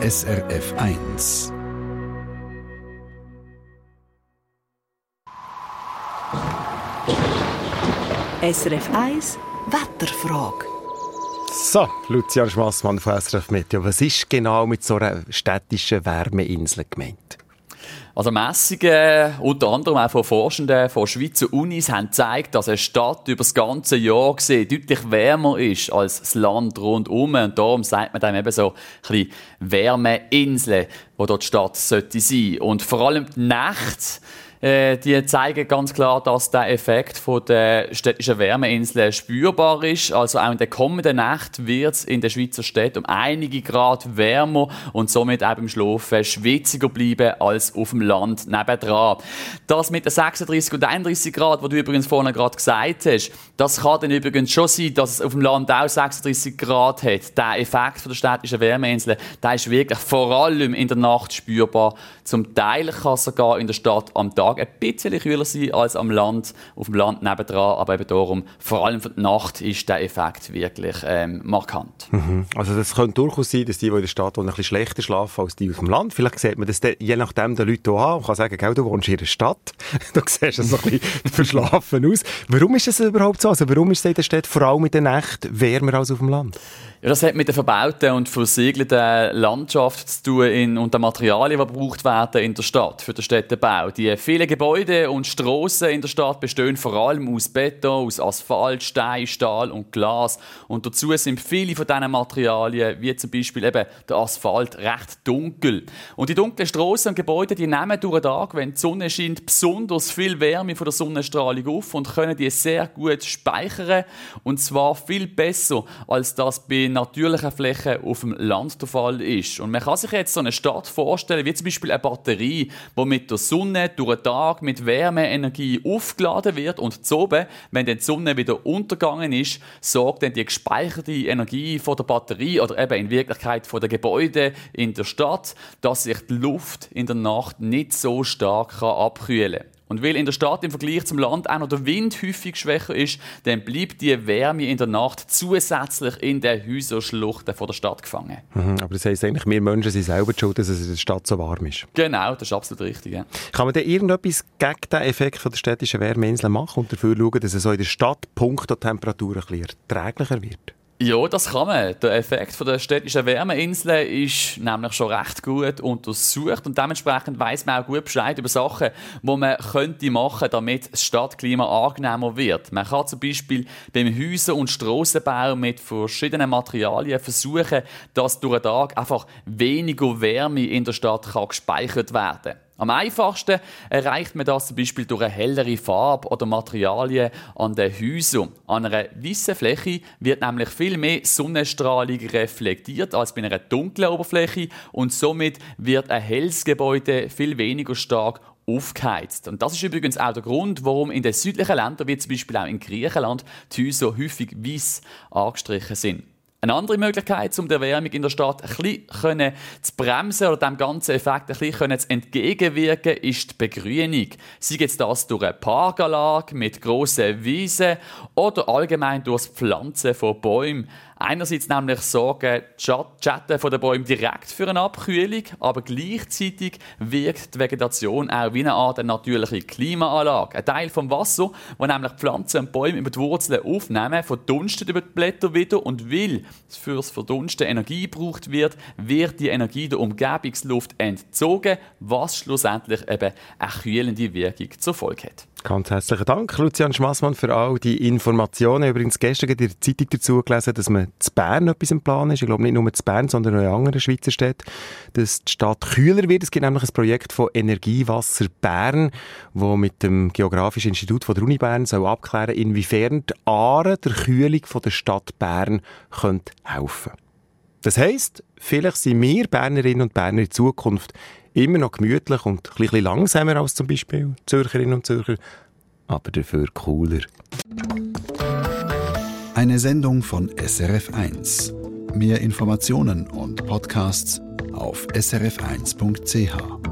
SRF 1. SRF 1 Wetterfrage. So, Lucian Schmassmann von SRF Meteo. Was ist genau mit so einer städtischen Wärmeinsel gemeint? Also Messungen, unter anderem auch von Forschenden von Schweizer Unis, haben gezeigt, dass eine Stadt über das ganze Jahr gesehen deutlich wärmer ist als das Land rundum. Und darum sagt man dann eben so ein bisschen Wärmeinseln, wo dort die Stadt sollte sein. Und vor allem die Nacht äh, die zeigen ganz klar, dass der Effekt von der städtischen Wärmeinseln spürbar ist. Also auch in der kommenden Nacht wird es in der Schweizer Stadt um einige Grad wärmer und somit auch im Schlafen schwitziger bleiben als auf dem Land nebendran. Das mit den 36 und 31 Grad, was du übrigens vorhin gerade gesagt hast, das kann dann übrigens schon sein, dass es auf dem Land auch 36 Grad hat. Der Effekt von der städtischen Wärmeinseln, der ist wirklich vor allem in der Nacht spürbar. Zum Teil kann sogar in der Stadt am Tag Tag ein bisschen kühler sein als am Land, auf dem Land nebendran, aber eben darum, vor allem für die Nacht ist der Effekt wirklich ähm, markant. Mhm. Also das könnte durchaus sein, dass die, die in der Stadt wohnen, ein bisschen schlechter schlafen als die auf dem Land. Vielleicht sieht man das je nachdem den Leuten auch an und kann sagen, du wohnst in einer Stadt, du siehst es ein bisschen verschlafen aus. Warum ist das überhaupt so? Also warum ist es in der Stadt vor allem in der Nacht wärmer als auf dem Land? Ja, das hat mit der verbauten und versiegelten Landschaft zu tun in, und den Materialien, die gebraucht werden in der Stadt für den Städtebau. Die vielen Gebäude und Strassen in der Stadt bestehen vor allem aus Beton, aus Asphalt, Stein, Stahl und Glas. Und dazu sind viele von diesen Materialien, wie zum Beispiel eben der Asphalt, recht dunkel. Und die dunklen Strassen und Gebäude, die nehmen durch den Tag, wenn die Sonne scheint, besonders viel Wärme von der Sonnenstrahlung auf und können die sehr gut speichern. Und zwar viel besser, als das bei natürlichen Flächen auf dem Land der Fall ist. Und man kann sich jetzt so eine Stadt vorstellen, wie zum Beispiel eine Batterie, die mit der Sonne durch den Tag mit Wärmeenergie aufgeladen wird und zu oben, wenn die Sonne wieder untergegangen ist, sorgt dann die gespeicherte Energie von der Batterie oder eben in Wirklichkeit von den Gebäuden in der Stadt, dass sich die Luft in der Nacht nicht so stark abkühlen kann. Und weil in der Stadt im Vergleich zum Land auch noch der Wind häufig schwächer ist, dann bleibt die Wärme in der Nacht zusätzlich in den Häuserschluchten von der Stadt gefangen. Mhm, aber das heisst eigentlich, wir Menschen sind selber schuld, dass es in der Stadt so warm ist. Genau, das ist absolut richtig. Ja. Kann man denn irgendetwas gegen den Effekt von der städtischen Wärmeinsel machen und dafür schauen, dass es so in der Stadt Punkt Temperatur ein bisschen erträglicher wird? Ja, das kann man. Der Effekt von der städtischen Wärmeinsel ist nämlich schon recht gut untersucht und dementsprechend weiß man auch gut Bescheid über Sachen, die man könnte machen, damit das Stadtklima angenehmer wird. Man kann zum Beispiel beim Häuser- und Strassenbau mit verschiedenen Materialien versuchen, dass durch den Tag einfach weniger Wärme in der Stadt kann gespeichert werden kann. Am einfachsten erreicht man das zum Beispiel durch eine hellere Farbe oder Materialien an den Häusern. An einer weißen Fläche wird nämlich viel mehr Sonnenstrahlung reflektiert als bei einer dunklen Oberfläche und somit wird ein helles Gebäude viel weniger stark aufgeheizt. Und das ist übrigens auch der Grund, warum in den südlichen Ländern, wie zum Beispiel auch in Griechenland, die Häuser häufig weiß angestrichen sind. Eine andere Möglichkeit, um der Erwärmung in der Stadt ein bisschen zu bremsen oder dem ganzen Effekt ein bisschen zu entgegenwirken, ist die Begrünung. Sei jetzt das durch eine Parkanlage mit grossen Wiesen oder allgemein durch das Pflanzen von Bäumen. Einerseits nämlich sorgen die Schatten der Bäume direkt für eine Abkühlung, aber gleichzeitig wirkt die Vegetation auch wie eine Art natürliche Klimaanlage. Ein Teil vom Wasser, wo nämlich Pflanzen und Bäume über die Wurzeln aufnehmen, verdunstet über die Blätter wieder und weil fürs Verdunsten Energie gebraucht wird, wird die Energie der Umgebungsluft entzogen, was schlussendlich eben eine kühlende Wirkung zur Folge hat. Ganz herzlichen Dank, Lucian Schmassmann, für all die Informationen. Übrigens gestern in der Zeitung dazu gelesen, dass man zu Bern etwas im Plan ist. Ich glaube nicht nur zu Bern, sondern auch in anderen Schweizer Städten, dass die Stadt kühler wird. Es gibt nämlich ein Projekt von Energiewasser Bern, wo mit dem Geografischen Institut von der Uni Bern soll abklären, inwiefern die Aare der Kühlung von der Stadt Bern helfen. Das heisst, vielleicht sind wir Bernerinnen und Berner in Zukunft immer noch gemütlich und ein bisschen langsamer als zum Beispiel Zürcherinnen und Zürcher, aber dafür cooler. Eine Sendung von SRF1. Mehr Informationen und Podcasts auf srf1.ch.